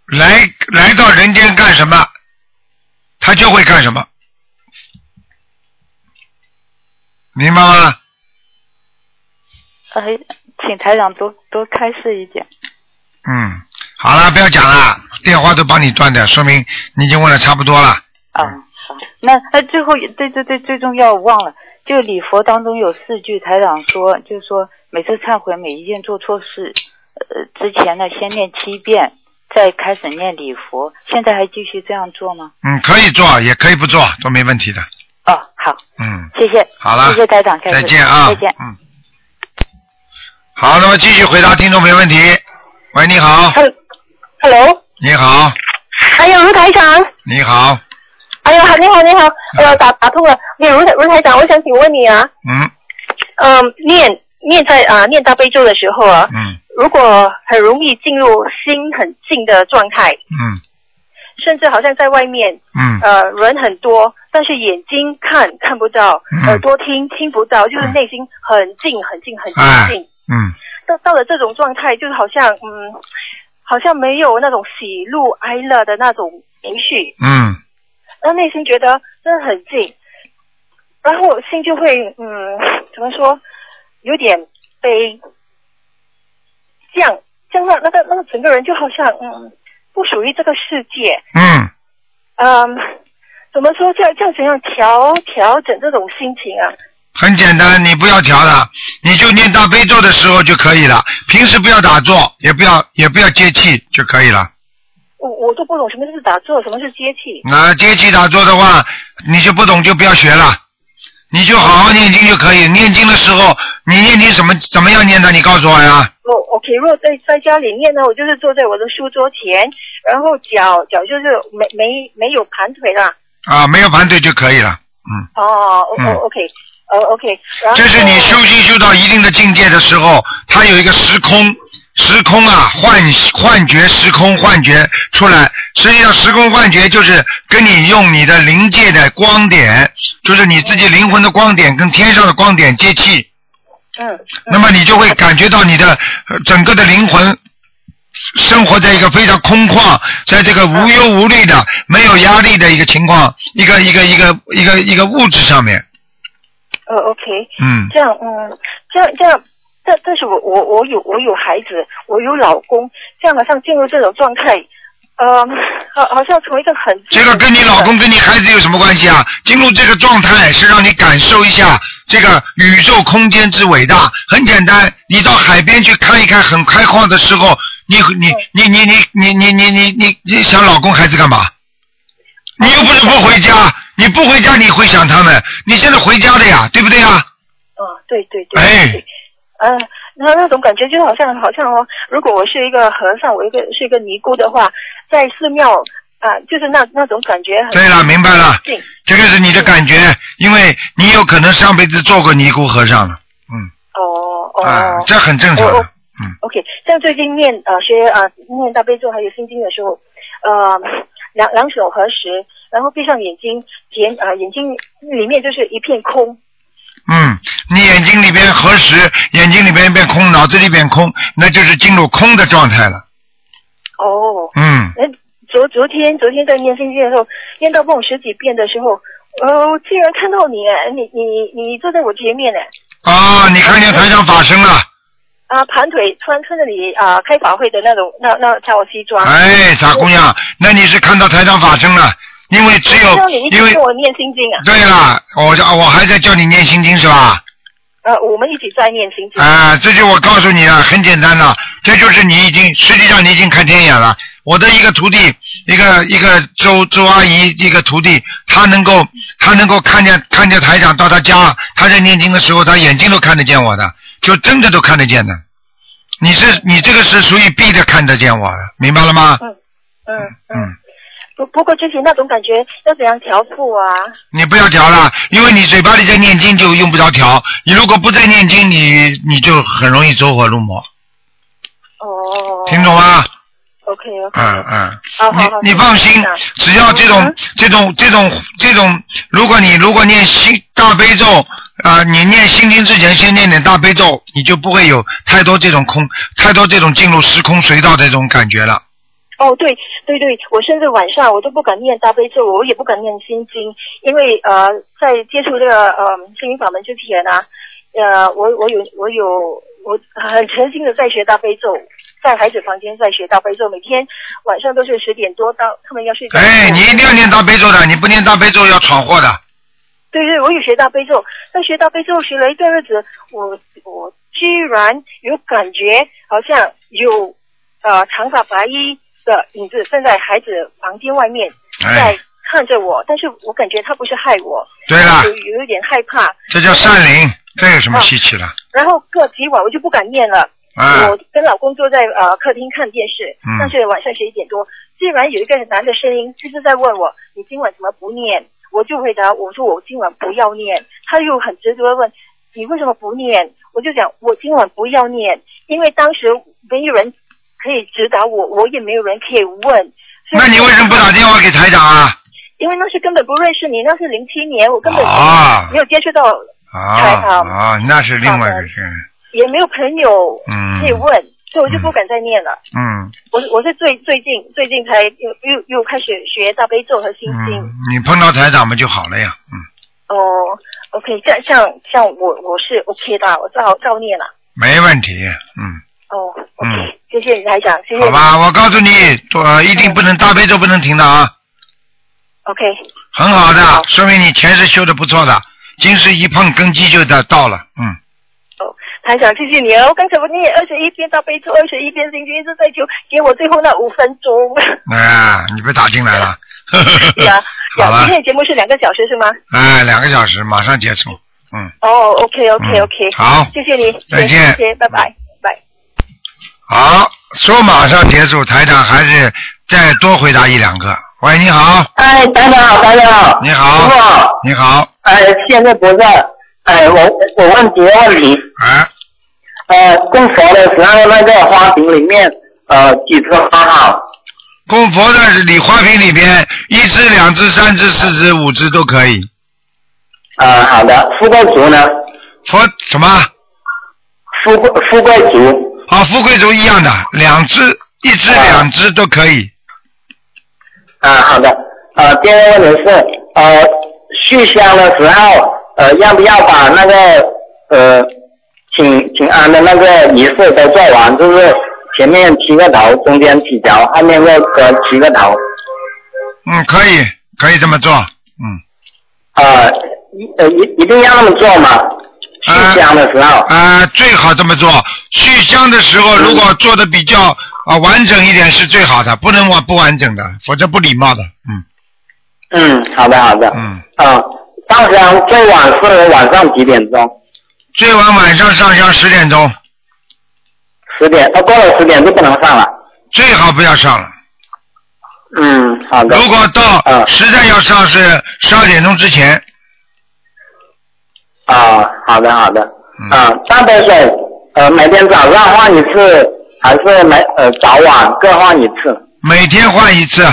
来来到人间干什么，他就会干什么，明白吗？哎，请台长多多开示一点。嗯，好了，不要讲了，电话都帮你断掉，说明你已经问的差不多了。啊，好。那那最后对对对，最重要我忘了，就礼佛当中有四句，台长说，就是说每次忏悔每一件做错事，呃，之前呢先念七遍，再开始念礼佛。现在还继续这样做吗？嗯，可以做，也可以不做，都没问题的。哦，好，嗯，谢谢。好了谢谢台长，再见啊再见。嗯。好，那么继续回答听众没问题。喂，你好，Hello，你好，哎呀，卢台长，你好，哎呀，你好，你好，哎。呀，打打通了。你如台卢台长，我想请问你啊，嗯。嗯，念念在啊、念大悲咒的时候啊，嗯。如果很容易进入心很静的状态，嗯。甚至好像在外面，嗯。呃，人很多，但是眼睛看看不到，嗯。耳朵听听不到，就是内心很静很静很哎静。嗯。到到了这种状态，就是好像嗯，好像没有那种喜怒哀乐的那种情绪，嗯那内心觉得真的很静，然后心就会嗯，怎么说，有点悲，这样这样那那个那个整个人就好像嗯，不属于这个世界，嗯，嗯，怎么说？这样这样怎样调调整这种心情啊？很简单，你不要调了，你就念大悲咒的时候就可以了。平时不要打坐，也不要也不要接气就可以了。我我都不懂什么是打坐，什么是接气。那接气打坐的话，你就不懂就不要学了，你就好好念经就可以。念经的时候，你念经什么怎么样念的？你告诉我呀。我 OK，如果在在家里念呢，我就是坐在我的书桌前，然后脚脚就是没没没有盘腿了。啊，没有盘腿就可以了。哦，哦嗯 OK，呃 OK，然后这是你修心修到一定的境界的时候，它有一个时空，时空啊，幻幻觉、时空幻觉出来。实际上，时空幻觉就是跟你用你的灵界的光点，就是你自己灵魂的光点跟天上的光点接气，嗯那么你就会感觉到你的呃整个的灵魂生活在一个非常空旷，在这个无忧无虑的、没有压力的一个情况，一个一个一个一个一个物质上面，呃 OK，嗯。这样嗯这样这样，但但是我我我有我有孩子，我有老公，这样好像进入这种状态，呃，好好像从一个很这个跟你老公跟你孩子有什么关系啊？进入这个状态是让你感受一下这个宇宙空间之伟大。很简单，你到海边去看一看，很开阔的时候，你你你你你你你你你你你想老公孩子干嘛？你又不是不回家，你不回家你会想他们，你现在回家的呀，对不对呀？啊，对对对。哎对，呃，那那种感觉就好像好像哦，如果我是一个和尚，我一个是一个尼姑的话，在寺庙啊、就是那那种感觉很。对了，明白了静，这个是你的感觉，因为你有可能上辈子做过尼姑和尚了，嗯哦哦。啊，这很正常我我的。OK，像最近念呃学啊、念大悲咒还有心经的时候，呃两两手合十，然后闭上眼睛，眼啊、眼睛里面就是一片空。嗯，你眼睛里边何时，眼睛里边一片空，脑子里变空，那就是进入空的状态了。哦。嗯，哎，昨昨天昨天在念心经的时候，念到梦十几遍的时候，呃，我竟然看到你，你你你坐在我前面呢。啊，你看见台上法身了，啊盘腿穿穿着你啊开法会的那种那那套西装。哎，傻姑娘，那你是看到台上发生了，因为只有因为我念心经啊。对了，我叫我还在叫你念心经是吧？呃，我们一起在念心经。啊，这就我告诉你啊，很简单了，这就是你已经实际上你已经看天眼了。我的一个徒弟，一个一个周周阿姨，一个徒弟，他能够他能够看见看见台长到他家，他在念经的时候，他眼睛都看得见我的，就真的都看得见的。你是你这个是属于闭着看得见我的，明白了吗？嗯嗯嗯，不不过之前那种感觉要怎样调复啊？你不要调了，因为你嘴巴里在念经就用不着调。你如果不在念经，你你就很容易走火入魔，哦。听懂吗？OK OK。嗯嗯。你你放心，只要这种这种这种这种，如果你如果念心大悲咒啊、你念心经之前先念点大悲咒，你就不会有太多这种空太多这种进入时空隧道的这种感觉了。哦，对对对，我甚至晚上我都不敢念大悲咒，我也不敢念心经，因为呃，在接触这个呃心灵法门之前啊，呃，我我有我有我很诚心的在学大悲咒，在孩子房间在学大悲咒，每天晚上都是十点多到他们要睡觉。哎，你一定要念大悲咒的，你不念大悲咒要闯祸的。对对，我有学大悲咒，但学大悲咒学了一段日子，我我居然有感觉好像有呃长发白衣的影子站在孩子房间外面，哎在看着我，但是我感觉他不是害我，对了有有一点害怕，这叫善灵，这有什么稀奇的？然后过几晚我就不敢念了。啊我跟老公坐在呃客厅看电视，嗯那是晚上十一点多，竟然有一个男的声音就是在问我，你今晚怎么不念？我就回答我说我今晚不要念，他又很执着的问你为什么不念？我就讲我今晚不要念，因为当时没有人可以指导我，我也没有人可以问。以那你为什么不打电话给台长啊？因为那是根本不认识你，那是零七年，我根本啊没有接触到，台啊长啊，那是另外一个事。也没有朋友嗯可以问，所以我就不敢再念了。嗯我我是最最近最近才又又又开始学大悲咒和心经。嗯，你碰到台长们就好了呀。嗯，哦，OK，像像像我我是 OK 的，我照照念了。没问题。嗯哦，嗯，谢谢你台长，谢谢。好吧，我告诉你，呃，一定不能大悲咒不能停的啊，OK，很好的，说明你前世修的不错的，今世一碰根基就到到了。嗯，台长，谢谢你哦。刚才我念二十一遍大悲咒，二十一遍心经，一直在求给我最后那五分钟。哎，你被打进来了。呀 好呀，了今天的节目是两个小时是吗？哎，两个小时马上结束。嗯，哦，OK OK OK，好谢谢你，再见谢谢，拜拜拜。好，说马上结束，台长还是再多回答一两个。喂，你好，哎，台长好，台长好。你好师傅，你好，哎，现在不在。哎，我我问几个问题。啊。呃，供佛的时候那个花瓶里面，呃，几颗花好？供佛的礼花瓶里边，一只、两只、三只、四只、五只都可以。呃，好的。富贵竹呢？佛什么？富贵富贵竹。啊，富贵竹一样的，两只、一只、两只都可以。啊，好的。呃，第二个问题是，呃，续香的时候，呃，要不要把那个呃，请请安的那个仪式都做完？就是前面七个头，中间几条，后面又隔七个头。嗯，可以，可以这么做。嗯呃，一呃一一定要那么做吗？续香的时候。啊、最好这么做。续香的时候，如果做的比较啊、完整一点是最好的，不能完不完整的，否则不礼貌的。嗯。嗯，好的好的。嗯。啊，上香最晚是晚上几点钟？最晚晚上上香十点钟。十点，呃，过了十点就不能上了。最好不要上了。嗯，好的。如果到实在要上是十二点钟之前。啊，好的好的。嗯啊，大杯水，呃，每天早上换一次，还是每呃早晚各换一次？每天换一次。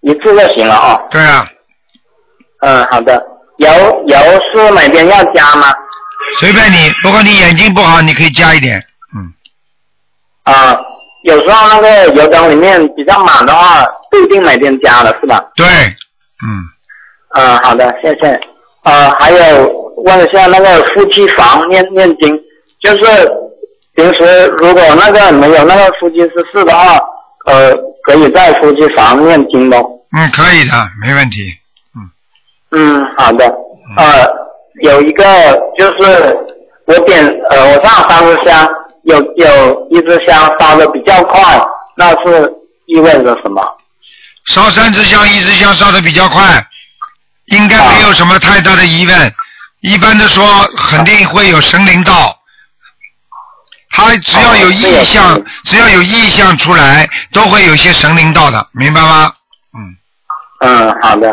一次就行了哦。对啊。嗯，好的。油油是每天要加吗？随便你，不过你眼睛不好，你可以加一点。嗯啊，有时候那个油灯里面比较满的话，不一定每天加了，是吧？对，嗯，好的，谢谢。呃，还有问一下那个夫妻房念念经，就是平时如果那个没有那个夫妻之事的话，呃，可以在夫妻房念经吗？嗯，可以的，没问题。嗯，好的。呃，有一个就是我点呃，我上三支香，有有一支香烧的比较快，那是意味着什么？烧三支香，一支香烧的比较快，应该没有什么太大的疑问。一般的说，肯定会有神灵到。他只要有意向，只要有意向出来，都会有些神灵到的，明白吗？嗯，嗯好的，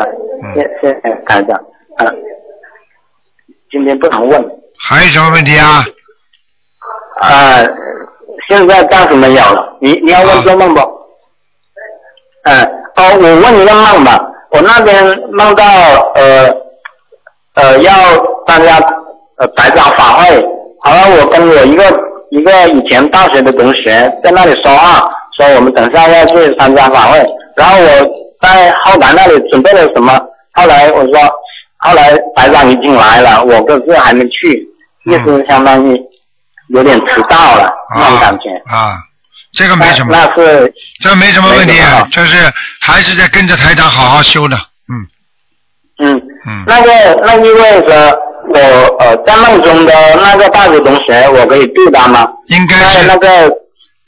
谢谢谢台长。嗯，今天不能问。还有什么问题啊？呃，现在暂时没有了。你你要问做梦不？嗯，哦，我问一个梦吧。我那边梦到呃呃要参加呃台长法会，好了，我跟我一个一个以前大学的同学在那里说话，说我们等下要去参加法会，然后我在后台那里准备了什么，后来我说，后来白长已经来了，我可是还没去，意思相当于有点迟到了那种感觉。啊，这个没什么，那是。这没什么问题就是还是在跟着台长好好修的。嗯。嗯，嗯，那个那意味着我呃在梦中的那个大学同学，我可以度他吗？应该是那个。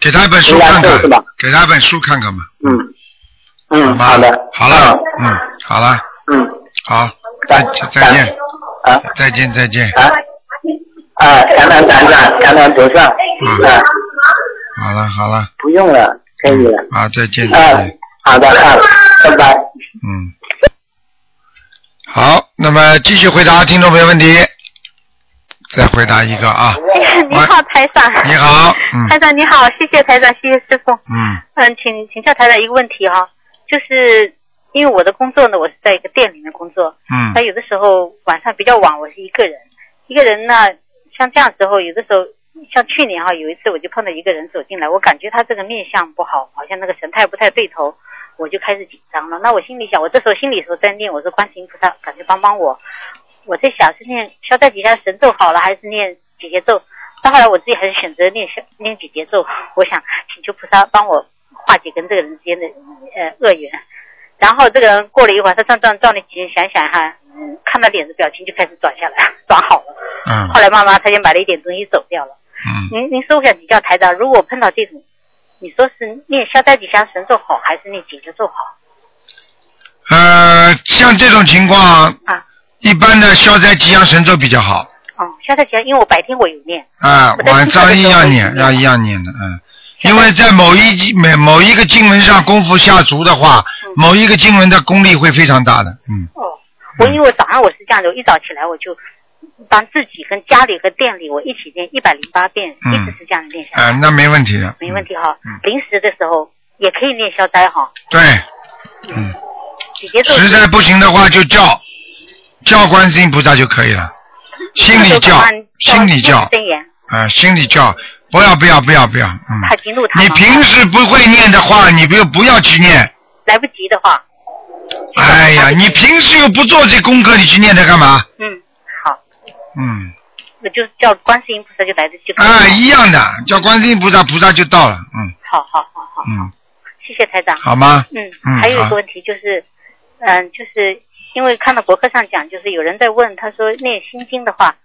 给他一本书看看是是吧，给他一本书看看嘛。嗯。嗯好的。好了，嗯，好了，嗯。好，再再见，啊。再见再见，啊。啊感恩台长感恩菩萨。嗯。啊好了好了，不用了可以了。啊，再见啊好的啊拜拜。嗯，好，那么继续回答听众朋友问题，再回答一个啊，你好，台长。你好嗯。台长你好，谢谢台长，谢谢师傅。嗯。嗯，请请教台长一个问题哈，就是因为我的工作呢，我是在一个店里面工作，嗯。那有的时候晚上比较晚，我是一个人，一个人呢，像这样时候，有的时候像去年哈，有一次我就碰到一个人走进来，我感觉他这个面相不好，好像那个神态不太对头，我就开始紧张了。那我心里想，我这时候心里说在念，我说观世音菩萨，感觉帮帮我。我在想是念消灾吉祥神咒好了，还是念解结咒？到后来我自己还是选择念消念解结咒。我想请求菩萨帮我化解跟这个人之间的呃恶缘。然后这个人过了一会儿，他转转转了几圈，想想哈，嗯，看他脸的表情就开始转下来，转好了。嗯后来慢慢他就买了一点东西走掉了。嗯，您您说一下，你叫台长，如果碰到这种，你说是念消灾吉祥神咒好，还是念解结咒好？呃，像这种情况，啊一般的消灾吉祥神咒比较好哦，消灾吉祥，因为我白天我有念。啊，晚上一样念，要一样念的，嗯。因为在某一经每某一个经文上功夫下足的话，某一个经文的功力会非常大的，嗯。哦，我因为我早上我是这样的，我一早起来我就帮自己跟家里和店里我一起念一百零八遍，嗯。一直是这样念下来，啊、那没问题的。没问题哈。嗯。临时的时候也可以念消灾哈，对，嗯，实在不行的话就叫叫观世音菩萨就可以了，心里叫，心里叫，啊、心里叫，不要不要不要不要，嗯。他激怒他你平时不会念的话，你不不要去念。来不及的话，哎呀，你平时又不做这功课，你去念它干嘛？嗯，好，嗯，那就叫观世音菩萨就来得及。啊，一样的，叫观世音菩萨，菩萨就到了，嗯好好好好，嗯，谢谢台长。好吗嗯嗯还有一个问题就是，嗯，就是因为看到博客上讲，就是有人在问，他说念心经的话，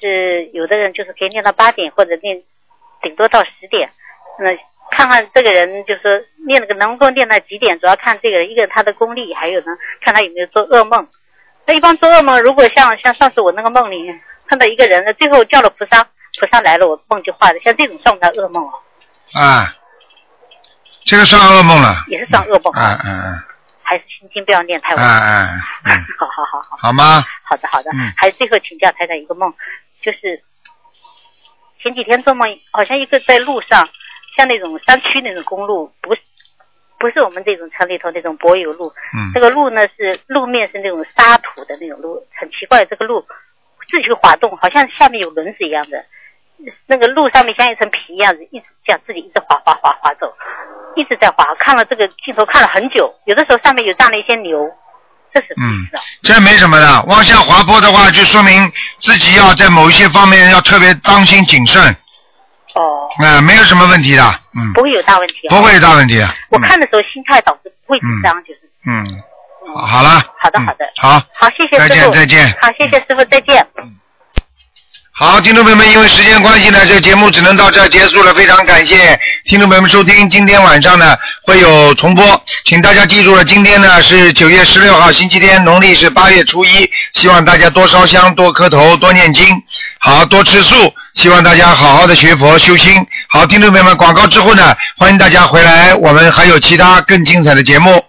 是有的人就是可以念到八点，或者念顶多到十点。那看看这个人，就是说念那个能够念到几点，主要看这个人一个他的功力，还有呢，看他有没有做噩梦。那一般做噩梦，如果像像上次我那个梦里碰到一个人，最后叫了菩萨，菩萨来了，我梦就化了，像这种算不算噩梦哦？啊，这个算噩梦了，也是算噩梦，啊。啊啊还是心经不要念太啊晚。啊，嗯，好好好好。好吗？好的好的，嗯。还有最后请教太太一个梦，就是前几天做梦，好像一个在路上，像那种山区那种公路，不是不是我们这种城里头那种柏油路，嗯。这个路呢是路面是那种沙土的那种路，很奇怪，这个路自己会滑动，好像下面有轮子一样的，那个路上面像一层皮一样子，一直这样自己一直滑滑滑滑走，一直在滑，看了这个镜头看了很久，有的时候上面有站了一些牛，这是嗯，这没什么的，往下滑坡的话，就说明自己要在某一些方面要特别当心谨慎。哦。啊，没有什么问题的，嗯，不会有大问题、啊。不会有大问题啊，我看的时候心态导致不会紧张，就是。嗯，好好了，好的，好的。好，好，谢谢再师傅。见再见好，谢谢师傅，再见。嗯好，听众朋友们，因为时间关系呢，这个节目只能到这儿结束了。非常感谢听众朋友们收听，今天晚上呢会有重播，请大家记住了，今天呢是九月十六号星期天，农历是八月初一，希望大家多烧香、多磕头、多念经，好多吃素，希望大家好好的学佛修心。好，听众朋友们，广告之后呢，欢迎大家回来，我们还有其他更精彩的节目。